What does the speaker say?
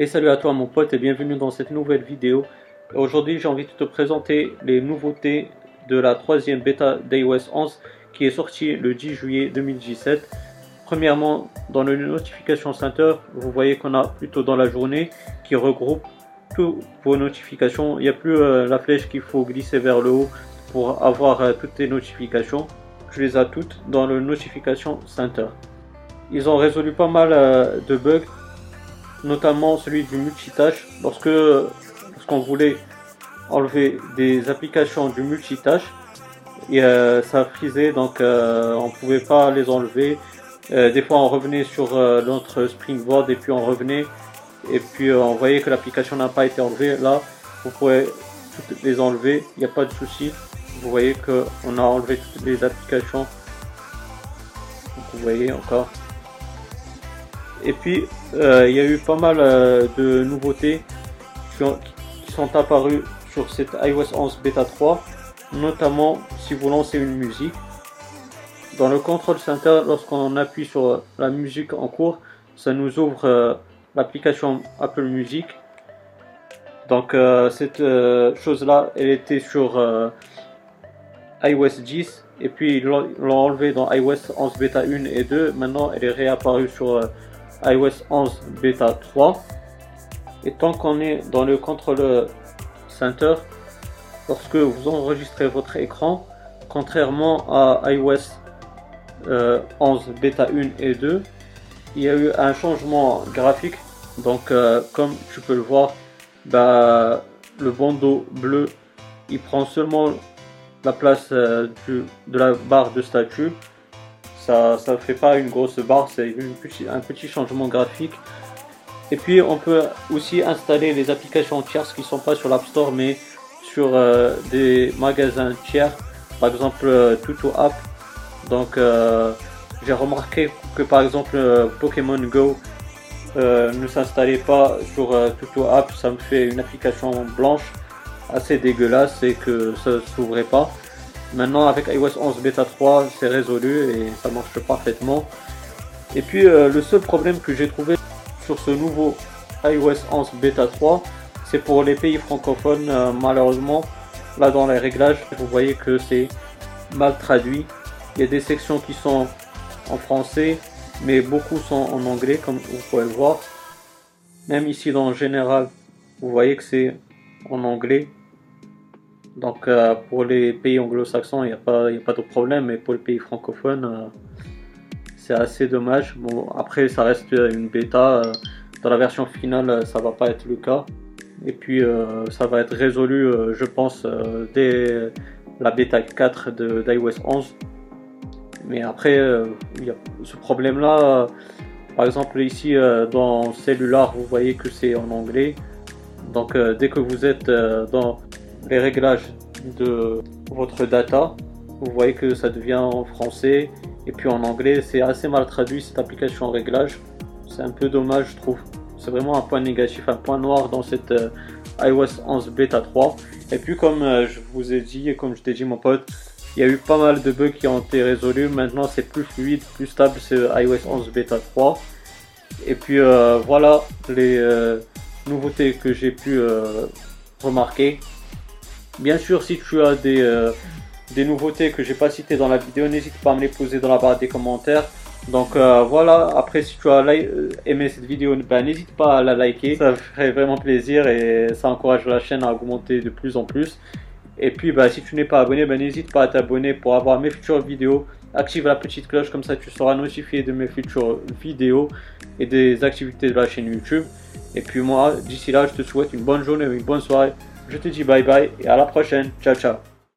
Et salut à toi mon pote et bienvenue dans cette nouvelle vidéo. Aujourd'hui j'ai envie de te présenter les nouveautés de la troisième bêta d'iOS 11 qui est sortie le 10 juillet 2017. Premièrement, dans le Notification Center, vous voyez qu'on a plutôt dans la journée qui regroupe toutes vos notifications. Il n'y a plus euh, la flèche qu'il faut glisser vers le haut pour avoir euh, toutes les notifications. Je les ai toutes dans le Notification Center. Ils ont résolu pas mal euh, de bugs notamment celui du multitâche. Lorsque lorsqu'on voulait enlever des applications du multitâche, et, euh, ça frisait donc euh, on pouvait pas les enlever. Euh, des fois on revenait sur notre Springboard et puis on revenait et puis on voyait que l'application n'a pas été enlevée. Là, vous pouvez toutes les enlever, il n'y a pas de souci. Vous voyez que on a enlevé toutes les applications. Vous voyez encore. Et puis, euh, il y a eu pas mal euh, de nouveautés qui, sont apparues sur cette iOS 11 Beta 3, notamment si vous lancez une musique. Dans le Control Center, lorsqu'on appuie sur la musique en cours, ça nous ouvre euh, l'application Apple Music. Donc cette chose-là, elle était sur iOS 10 et puis ils l'ont enlevé dans iOS 11 Beta 1 et 2. Maintenant, elle est réapparue sur iOS 11 Beta 3. Et tant qu'on est dans le contrôle center, lorsque vous enregistrez votre écran, contrairement à iOS 11 euh, Beta 1 et 2, il y a eu un changement graphique. Donc, euh, comme tu peux le voir, bah, le bandeau bleu, il prend seulement la place euh, de la barre de statut ça ne fait pas une grosse barre, c'est un petit changement graphique. Et puis on peut aussi installer les applications tierces qui ne sont pas sur l'App Store mais sur euh, des magasins tiers, par exemple euh, Tuto App. Donc euh, j'ai remarqué que par exemple Pokémon Go ne s'installait pas sur Tuto App, ça me fait une application blanche assez dégueulasse et que ça ne s'ouvrait pas. Maintenant avec iOS 11 Beta 3 c'est résolu et ça marche parfaitement. Et puis euh, le seul problème que j'ai trouvé sur ce nouveau iOS 11 Beta 3 c'est pour les pays francophones euh, malheureusement là dans les réglages vous voyez que c'est mal traduit. Il y a des sections qui sont en français mais beaucoup sont en anglais comme vous pouvez le voir. Même ici dans le général vous voyez que c'est en anglais donc euh, pour les pays anglo-saxons, il n'y a, pas, a pas de problème, mais pour les pays francophones, euh, c'est assez dommage. Bon, après, ça reste une bêta. Euh, dans la version finale, ça va pas être le cas. Et puis, ça va être résolu, je pense, dès la bêta 4 d'iOS 11. Mais après, il y a ce problème-là. par exemple, ici, dans Cellular, vous voyez que c'est en anglais. Donc, dès que vous êtes dans les réglages de votre data, vous voyez que ça devient en français et puis en anglais. C'est assez mal traduit cette application en réglage. C'est un peu dommage, je trouve. C'est vraiment un point négatif, un point noir dans cette euh, iOS 11 bêta 3. Et puis, comme euh, je vous ai dit et comme je t'ai dit, mon pote, il y a eu pas mal de bugs qui ont été résolus. Maintenant, c'est plus fluide, plus stable, c'est iOS 11 bêta 3. Et puis, euh, voilà les nouveautés que j'ai pu remarquer. Bien sûr, si tu as des, euh, des nouveautés que j'ai pas citées dans la vidéo, n'hésite pas à me les poser dans la barre des commentaires. Donc euh, voilà, après si tu as euh, aimé cette vidéo, ben, n'hésite pas à la liker, ça ferait vraiment plaisir et ça encourage la chaîne à augmenter de plus en plus. Et puis bah, si tu n'es pas abonné, ben, n'hésite pas à t'abonner pour avoir mes futures vidéos. Active la petite cloche, comme ça tu seras notifié de mes futures vidéos et des activités de la chaîne YouTube. Et puis moi, d'ici là, je te souhaite une bonne journée, une bonne soirée. Je te dis bye bye et à la prochaine. Ciao ciao.